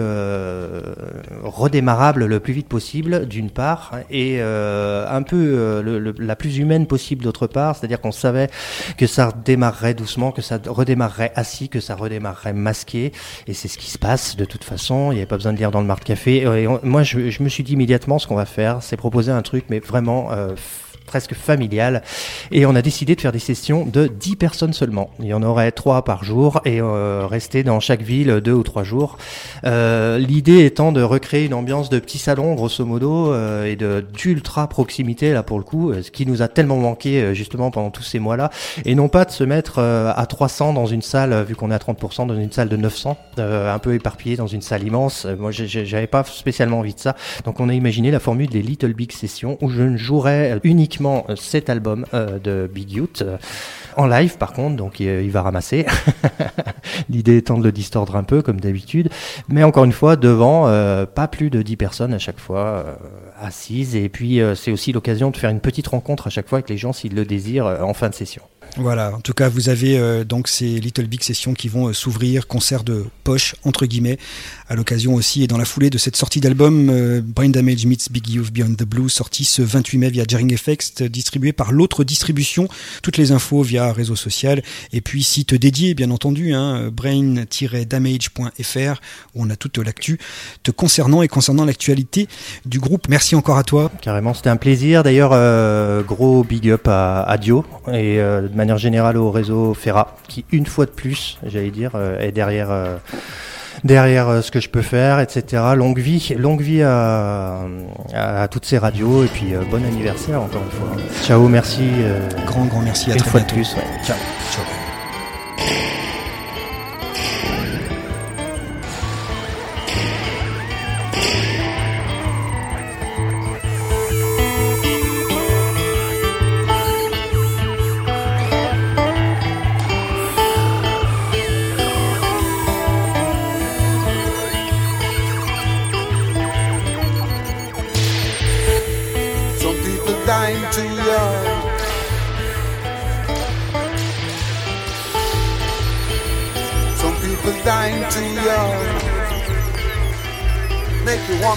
redémarrable le plus vite possible, d'une part, et un peu la plus humaine possible d'autre part. C'est-à-dire qu'on savait que ça redémarrerait doucement, que ça redémarrerait assis, que ça redémarrerait masqué. Et c'est ce qui se passe de toute façon. Il n'y avait pas besoin de lire dans le Marc Café. Et moi, je, je me suis dit immédiatement ce qu'on va faire, c'est proposer un truc, mais vraiment euh, presque familiale. Et on a décidé de faire des sessions de 10 personnes seulement. Il y en aurait 3 par jour et euh, rester dans chaque ville 2 ou 3 jours. Euh, L'idée étant de recréer une ambiance de petit salon, grosso modo, euh, et d'ultra proximité, là pour le coup, ce qui nous a tellement manqué euh, justement pendant tous ces mois-là. Et non pas de se mettre euh, à 300 dans une salle, vu qu'on est à 30%, dans une salle de 900, un peu éparpillé dans une salle immense. Moi, j'avais pas spécialement envie de ça. Donc on a imaginé la formule des Little Big Sessions où je ne jouerais uniquement euh, cet album euh, de Big Youth euh, en live par contre, donc il, va ramasser. L'idée étant de le distordre un peu comme d'habitude, mais encore une fois devant pas plus de 10 personnes à chaque fois assises et puis c'est aussi l'occasion de faire une petite rencontre à chaque fois avec les gens s'ils le désirent en fin de session. Voilà, en tout cas, vous avez euh, donc ces Little Big Sessions qui vont euh, s'ouvrir, concert de poche, entre guillemets, à l'occasion aussi et dans la foulée de cette sortie d'album euh, Brain Damage Meets Big Youth Beyond the Blue, sorti ce 28 mai via Jarring Effects, distribué par l'autre distribution. Toutes les infos via réseau social et puis site dédié, bien entendu, hein, brain-damage.fr, où on a toute l'actu te concernant et concernant l'actualité du groupe. Merci encore à toi. Carrément, c'était un plaisir. D'ailleurs, gros big up à, à Dio et de manière générale au réseau Ferra, qui une fois de plus, j'allais dire, euh, est derrière euh, derrière euh, ce que je peux faire, etc. Longue vie, longue vie à, à, toutes ces radios et puis bon anniversaire encore une fois. Ciao, merci. grand grand merci à une très fois de plus. Ciao. Ciao.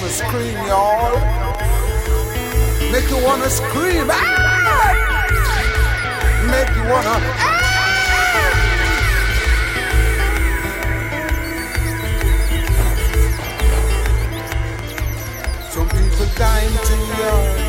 Wanna scream, y'all. Make you wanna scream. Ah! Make you wanna. Ah! Some people dying too young.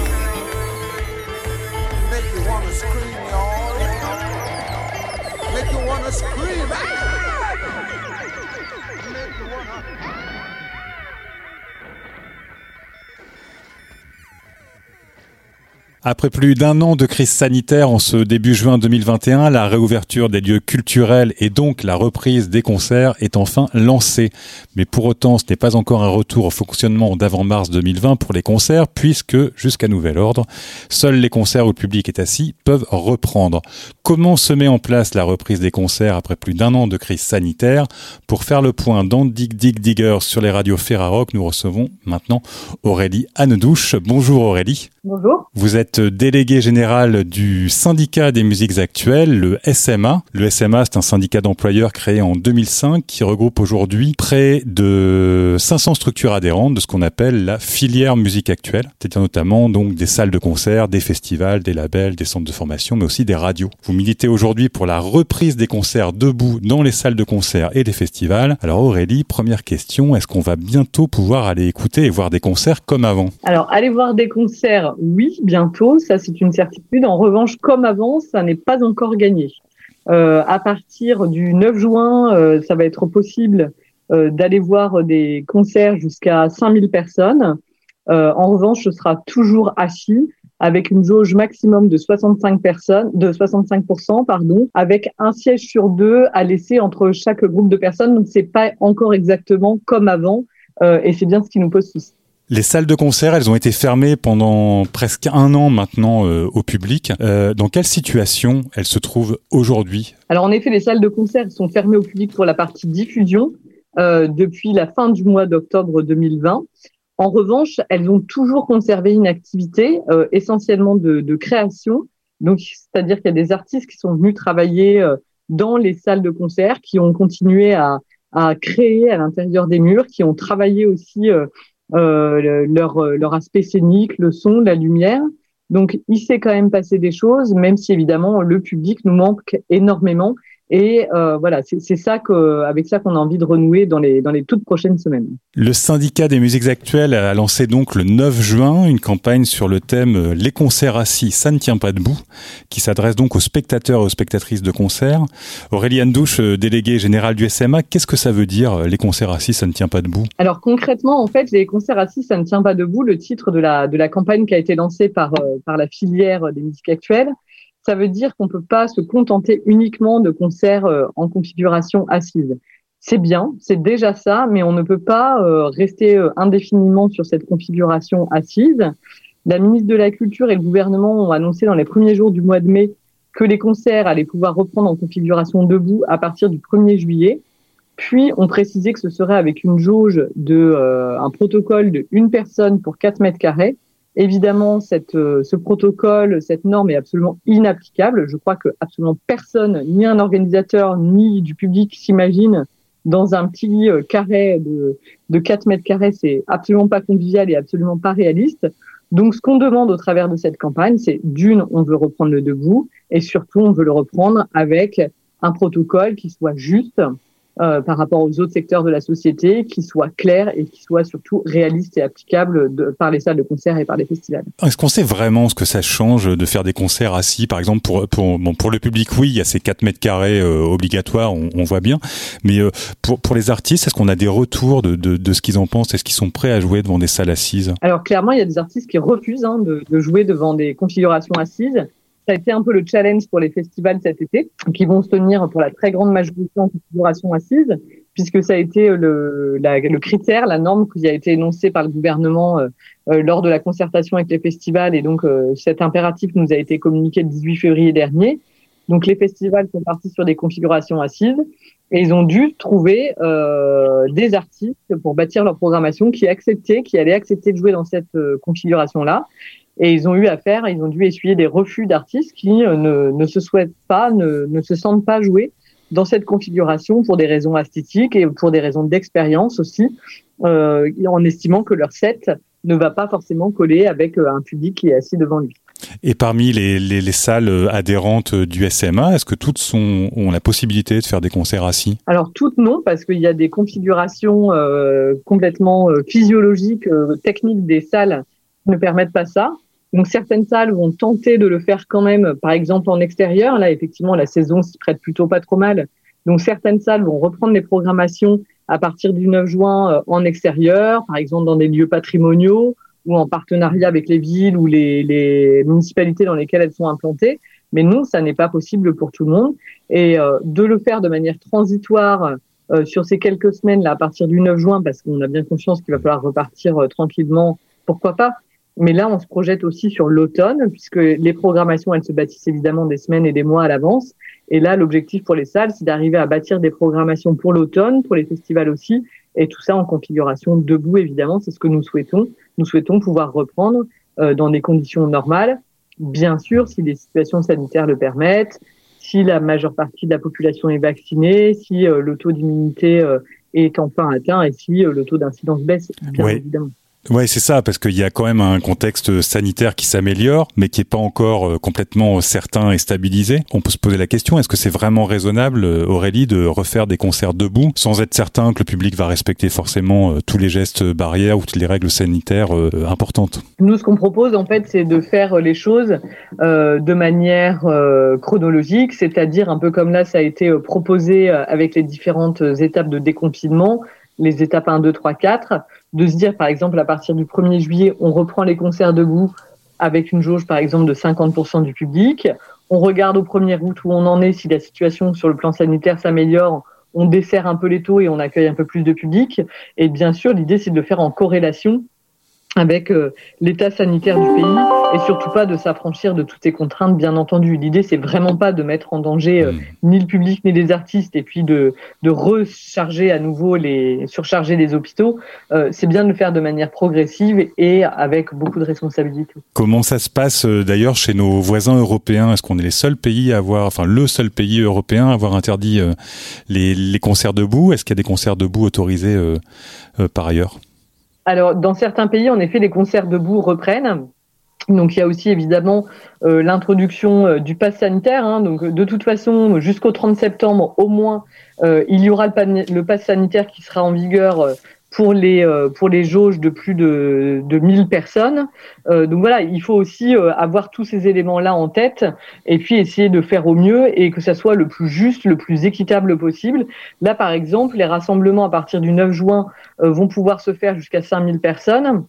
Après plus d'un an de crise sanitaire en ce début juin 2021, la réouverture des lieux culturels et donc la reprise des concerts est enfin lancée. Mais pour autant, ce n'est pas encore un retour au fonctionnement d'avant-mars 2020 pour les concerts, puisque, jusqu'à nouvel ordre, seuls les concerts où le public est assis peuvent reprendre. Comment se met en place la reprise des concerts après plus d'un an de crise sanitaire? Pour faire le point dans Dig Dig Digger sur les radios Ferrarock, nous recevons maintenant Aurélie Annedouche. Bonjour Aurélie. Bonjour. Vous êtes délégué général du syndicat des musiques actuelles, le SMA. Le SMA, c'est un syndicat d'employeurs créé en 2005 qui regroupe aujourd'hui près de 500 structures adhérentes de ce qu'on appelle la filière musique actuelle, c'est-à-dire notamment donc des salles de concert, des festivals, des labels, des centres de formation, mais aussi des radios. Vous militez aujourd'hui pour la reprise des concerts debout dans les salles de concert et des festivals. Alors Aurélie, première question, est-ce qu'on va bientôt pouvoir aller écouter et voir des concerts comme avant? Alors, aller voir des concerts, oui, bientôt, ça c'est une certitude. En revanche, comme avant, ça n'est pas encore gagné. Euh, à partir du 9 juin, euh, ça va être possible euh, d'aller voir des concerts jusqu'à 5000 personnes. En revanche, ce sera toujours assis avec une jauge maximum de 65 personnes, de 65%, pardon, avec un siège sur deux à laisser entre chaque groupe de personnes. Donc, c'est pas encore exactement comme avant, et c'est bien ce qui nous pose souci. Les salles de concert, elles ont été fermées pendant presque un an maintenant euh, au public. Euh, dans quelle situation elles se trouvent aujourd'hui? Alors en effet, les salles de concert sont fermées au public pour la partie diffusion euh, depuis la fin du mois d'octobre 2020. En revanche, elles ont toujours conservé une activité euh, essentiellement de, de, création. Donc, c'est-à-dire qu'il y a des artistes qui sont venus travailler euh, dans les salles de concert, qui ont continué à, à créer à l'intérieur des murs, qui ont travaillé aussi euh, leur, leur aspect scénique, le son, la lumière. Donc, il s'est quand même passé des choses, même si évidemment le public nous manque énormément. Et euh, voilà, c'est ça que, avec ça qu'on a envie de renouer dans les, dans les toutes prochaines semaines. Le syndicat des musiques actuelles a lancé donc le 9 juin une campagne sur le thème euh, Les concerts assis, ça ne tient pas debout, qui s'adresse donc aux spectateurs et aux spectatrices de concerts. Aurélie Douche, euh, déléguée générale du SMA, qu'est-ce que ça veut dire les concerts assis, ça ne tient pas debout? Alors concrètement, en fait, les concerts assis, ça ne tient pas debout, le titre de la, de la campagne qui a été lancée par, par la filière des musiques actuelles ça veut dire qu'on ne peut pas se contenter uniquement de concerts euh, en configuration assise. C'est bien, c'est déjà ça, mais on ne peut pas euh, rester euh, indéfiniment sur cette configuration assise. La ministre de la Culture et le gouvernement ont annoncé dans les premiers jours du mois de mai que les concerts allaient pouvoir reprendre en configuration debout à partir du 1er juillet. Puis, on précisait que ce serait avec une jauge de un protocole de une personne pour 4 mètres carrés Évidemment, cette, euh, ce protocole, cette norme est absolument inapplicable. Je crois que absolument personne, ni un organisateur, ni du public s'imagine dans un petit euh, carré de, de 4 mètres carrés. C'est absolument pas convivial et absolument pas réaliste. Donc, ce qu'on demande au travers de cette campagne, c'est d'une, on veut reprendre le debout et surtout, on veut le reprendre avec un protocole qui soit juste, euh, par rapport aux autres secteurs de la société, qui soit clair et qui soit surtout réaliste et applicable de, par les salles de concert et par les festivals. Est-ce qu'on sait vraiment ce que ça change de faire des concerts assis, par exemple pour pour bon, pour le public, oui, il y a ces 4 mètres carrés euh, obligatoires, on, on, voit bien, mais euh, pour pour les artistes, est-ce qu'on a des retours de, de, de ce qu'ils en pensent? Est-ce qu'ils sont prêts à jouer devant des salles assises? Alors clairement, il y a des artistes qui refusent hein, de, de jouer devant des configurations assises ça a été un peu le challenge pour les festivals cet été, qui vont se tenir pour la très grande majorité en configuration assise, puisque ça a été le, critère, la norme qui a été énoncée par le gouvernement euh, euh, lors de la concertation avec les festivals. Et donc, euh, cet impératif nous a été communiqué le 18 février dernier. Donc, les festivals sont partis sur des configurations assises et ils ont dû trouver des artistes pour bâtir leur programmation qui acceptaient, qui allaient accepter de jouer dans cette configuration-là. Et ils ont eu à faire, ils ont dû essuyer des refus d'artistes qui euh, ne, ne, se souhaitent pas, ne, ne, se sentent pas jouer dans cette configuration pour des raisons esthétiques et pour des raisons d'expérience aussi, euh, en estimant que leur set ne va pas forcément coller avec euh, un public qui est assis devant lui. Et parmi les, les, les salles adhérentes du SMA, est-ce que toutes sont, ont la possibilité de faire des concerts assis? Alors toutes non, parce qu'il y a des configurations euh, complètement physiologiques, euh, techniques des salles qui ne permettent pas ça. Donc certaines salles vont tenter de le faire quand même, par exemple en extérieur. Là, effectivement, la saison s'y prête plutôt pas trop mal. Donc certaines salles vont reprendre les programmations à partir du 9 juin en extérieur, par exemple dans des lieux patrimoniaux ou en partenariat avec les villes ou les, les municipalités dans lesquelles elles sont implantées. Mais non, ça n'est pas possible pour tout le monde. Et de le faire de manière transitoire euh, sur ces quelques semaines là à partir du 9 juin parce qu'on a bien conscience qu'il va falloir repartir euh, tranquillement pourquoi pas mais là on se projette aussi sur l'automne puisque les programmations elles se bâtissent évidemment des semaines et des mois à l'avance. Et là l'objectif pour les salles c'est d'arriver à bâtir des programmations pour l'automne pour les festivals aussi. Et tout ça en configuration debout évidemment. C'est ce que nous souhaitons. Nous souhaitons pouvoir reprendre euh, dans des conditions normales. Bien sûr si les situations sanitaires le permettent si la majeure partie de la population est vaccinée, si euh, le taux d'immunité euh, est enfin atteint et si euh, le taux d'incidence baisse, bien évidemment. Ouais, c'est ça, parce qu'il y a quand même un contexte sanitaire qui s'améliore, mais qui est pas encore euh, complètement certain et stabilisé. On peut se poser la question est-ce que c'est vraiment raisonnable, euh, Aurélie, de refaire des concerts debout sans être certain que le public va respecter forcément euh, tous les gestes barrières ou toutes les règles sanitaires importantes? Nous, ce qu'on propose, en fait, c'est de faire les choses euh, de manière chronologique, c'est-à-dire un peu comme là, ça a été proposé avec les différentes étapes de déconfinement les étapes 1, 2, 3, 4, de se dire, par exemple, à partir du 1er juillet, on reprend les concerts debout avec une jauge, par exemple, de 50% du public. On regarde au 1er août où on en est, si la situation sur le plan sanitaire s'améliore, on dessert un peu les taux et on accueille un peu plus de public. Et bien sûr, l'idée, c'est de le faire en corrélation avec euh, l'état sanitaire du pays et surtout pas de s'affranchir de toutes ces contraintes, bien entendu. L'idée, c'est vraiment pas de mettre en danger euh, mm. ni le public ni les artistes et puis de, de recharger à nouveau les, surcharger les hôpitaux. Euh, c'est bien de le faire de manière progressive et avec beaucoup de responsabilité. Comment ça se passe d'ailleurs chez nos voisins européens? Est-ce qu'on est les seuls pays à avoir, enfin le seul pays européen à avoir interdit les, les concerts debout? Est-ce qu'il y a des concerts debout autorisés par ailleurs? Alors, dans certains pays, en effet, les concerts debout reprennent. Donc, il y a aussi évidemment euh, l'introduction euh, du pass sanitaire. Hein. Donc, de toute façon, jusqu'au 30 septembre, au moins, euh, il y aura le, le, pass sanitaire qui sera en vigueur pour les euh, pour les jauges de plus de de 1000 personnes. Euh, donc voilà, il faut aussi euh, avoir tous ces éléments-là en tête et puis essayer de faire au mieux et que ça soit le plus juste, le plus équitable possible. Là, par exemple, les rassemblements à partir du 9 juin vont pouvoir se faire jusqu'à 5000 personnes,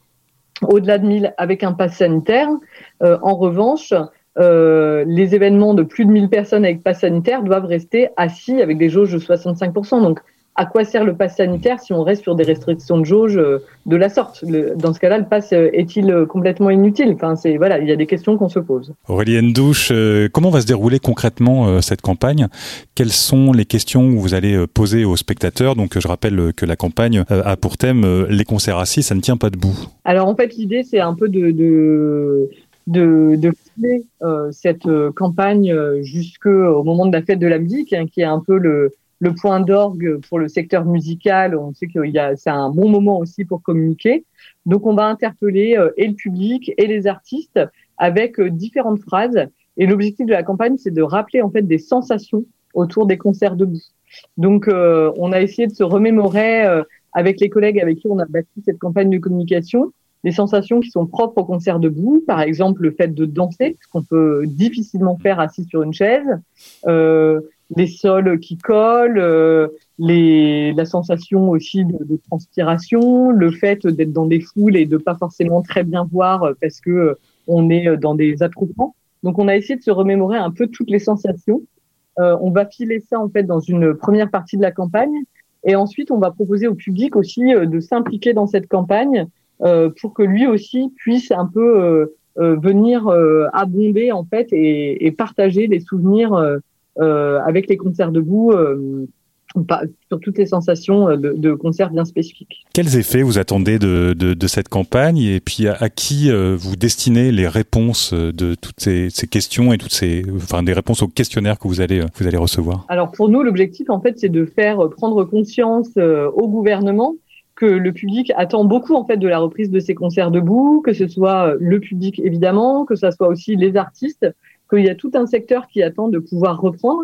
au-delà de 1000 avec un pass sanitaire. en revanche, les événements de plus de 1000 personnes avec pass sanitaire doivent rester assis avec des jauges de 65%. Donc, à quoi sert le pass sanitaire si on reste sur des restrictions de jauge euh, de la sorte? Dans ce cas-là, le pass euh, est-il euh, complètement inutile? Enfin, c'est voilà, il y a des questions qu'on se pose. Aurélie Ndouche, comment va se dérouler concrètement cette campagne? Quelles sont les questions que vous allez poser aux spectateurs? Donc, je rappelle que la campagne a pour thème les concerts assis, ça ne tient pas debout. Alors, en fait, l'idée, c'est un peu de, de de, de cette campagne jusqu'au moment de la fête de la musique, hein, qui est un peu le, le point d'orgue pour le secteur musical. On sait qu'il y a, c'est un bon moment aussi pour communiquer. Donc, on va interpeller euh, et le public et les artistes avec euh, différentes phrases. Et l'objectif de la campagne, c'est de rappeler en fait des sensations autour des concerts debout. Donc, euh, on a essayé de se remémorer avec les collègues avec qui on a bâti cette campagne de communication des sensations qui sont propres au concert debout, par exemple le fait de danser, ce qu'on peut difficilement faire assis sur une chaise, euh, les sols qui collent, euh, les, la sensation aussi de, de, transpiration, le fait d'être dans des foules et de pas forcément très bien voir parce que euh, on est dans des attroupements. Donc on a essayé de se remémorer un peu toutes les sensations. Euh, on va filer ça en fait dans une première partie de la campagne et ensuite on va proposer au public aussi euh, de s'impliquer dans cette campagne euh, pour que lui aussi puisse un peu venir abonder en fait et, et partager les souvenirs euh, avec les concerts debout euh, sur toutes les sensations euh, de, de, concerts bien spécifiques. Quels effets vous attendez de, de, de cette campagne et puis à, qui vous destinez les réponses de toutes ces, ces, questions et toutes ces, enfin des réponses aux questionnaires que vous allez vous allez recevoir? Alors pour nous, l'objectif en fait, c'est de faire prendre conscience au gouvernement que le public attend beaucoup en fait de la reprise de ces concerts debout, que ce soit le public évidemment, que ce soit aussi les artistes, qu'il y a tout un secteur qui attend de pouvoir reprendre.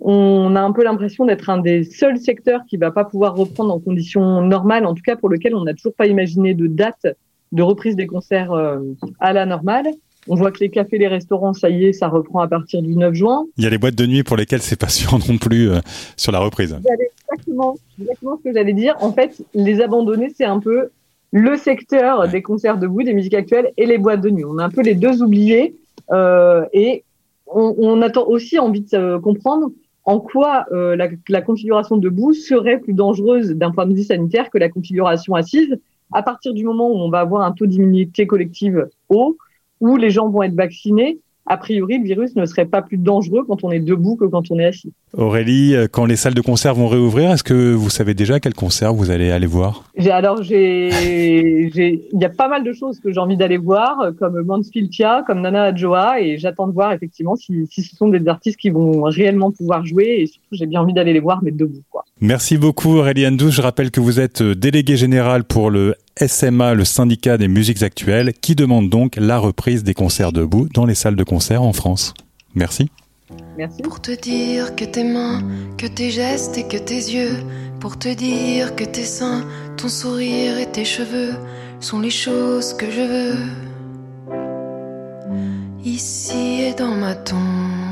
On a un peu l'impression d'être un des seuls secteurs qui va pas pouvoir reprendre en conditions normales, en tout cas pour lequel on n'a toujours pas imaginé de date de reprise des concerts euh, à la normale. On voit que les cafés, les restaurants, ça y est, ça reprend à partir du 9 juin. Il y a les boîtes de nuit pour lesquelles c'est pas sûr non plus euh, sur la reprise. Exactement, exactement ce que j'allais dire. En fait, les abandonnés, c'est un peu le secteur des concerts debout, des musiques actuelles et les boîtes de nuit. On a un peu les deux oubliés et on, on, a aussi envie de euh, comprendre en quoi euh, la, la, configuration debout serait plus dangereuse d'un point de vue sanitaire que la configuration assise. À partir du moment où on va avoir un taux d'immunité collective haut, où les gens vont être vaccinés a priori, le virus ne serait pas plus dangereux quand on est debout que quand on est assis. Aurélie, euh, quand les salles de concert vont réouvrir, est-ce que vous savez déjà quel concert vous allez aller voir? Alors, il y a pas mal de choses que j'ai envie d'aller voir, comme Mansfield comme Nana Adjoa, et j'attends de voir effectivement si, si, ce sont des artistes qui vont réellement pouvoir jouer, et surtout j'ai bien envie d'aller les voir, mais debout. Quoi. Merci beaucoup Aurélie Andous. Je rappelle que vous êtes euh, déléguée générale pour le SMA, le syndicat des musiques actuelles, qui demande donc la reprise des concerts debout dans les salles de concert en France. Merci. Merci. Pour te dire que tes mains, que tes gestes et que tes yeux, pour te dire que tes seins, ton sourire et tes cheveux sont les choses que je veux. Ici et dans ma tombe.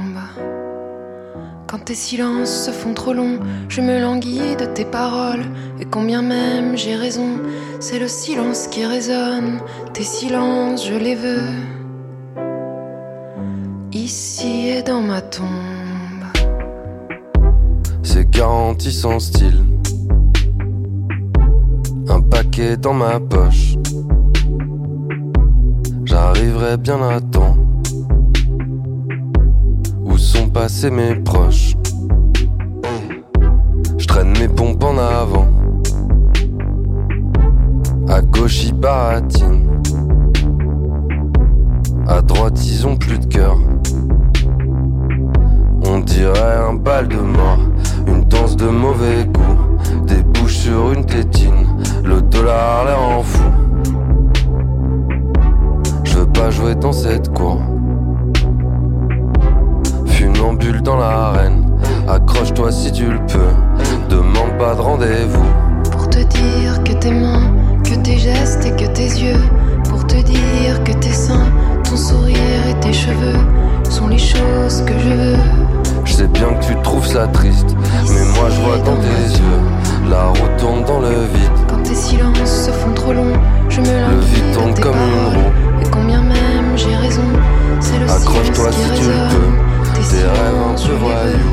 Quand tes silences se font trop longs, je me languis de tes paroles. Et combien même j'ai raison, c'est le silence qui résonne. Tes silences, je les veux. Ici et dans ma tombe. C'est garanti sans style. Un paquet dans ma poche. J'arriverai bien à temps sont passés mes proches. Je traîne mes pompes en avant. À gauche ils baratinent. À droite ils ont plus de cœur. On dirait un bal de mort, une danse de mauvais goût, des bouches sur une tétine, le dollar l'air en fou. Je veux pas jouer dans cette cour funambule dans l'arène. Accroche-toi si tu le peux, demande pas de rendez-vous. Pour te dire que tes mains, que tes gestes et que tes yeux, pour te dire que tes seins, ton sourire et tes cheveux sont les choses que je veux. Je sais bien que tu trouves ça triste, mais moi je vois dans tes yeux, la route tourne dans le vide. Quand tes silences se font trop longs, je me Le vide tourne comme une roue. Et combien même j'ai raison, c'est le Accroche-toi si tu le peux tes rêves en voyou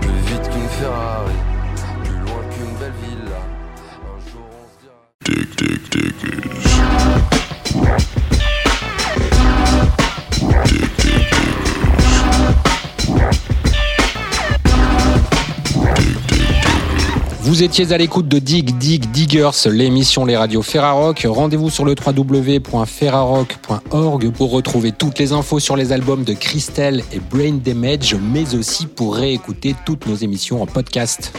Plus vite qu'une Ferrari, Vous étiez à l'écoute de Dig Dig Diggers, l'émission Les Radios Ferrarock. Rendez-vous sur le www.ferrarock.org pour retrouver toutes les infos sur les albums de Christelle et Brain Damage, mais aussi pour réécouter toutes nos émissions en podcast.